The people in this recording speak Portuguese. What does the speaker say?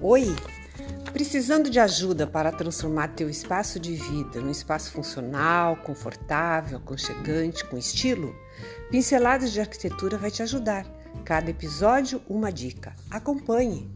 Oi! Precisando de ajuda para transformar teu espaço de vida num espaço funcional, confortável, aconchegante, com estilo? Pinceladas de Arquitetura vai te ajudar. Cada episódio, uma dica. Acompanhe!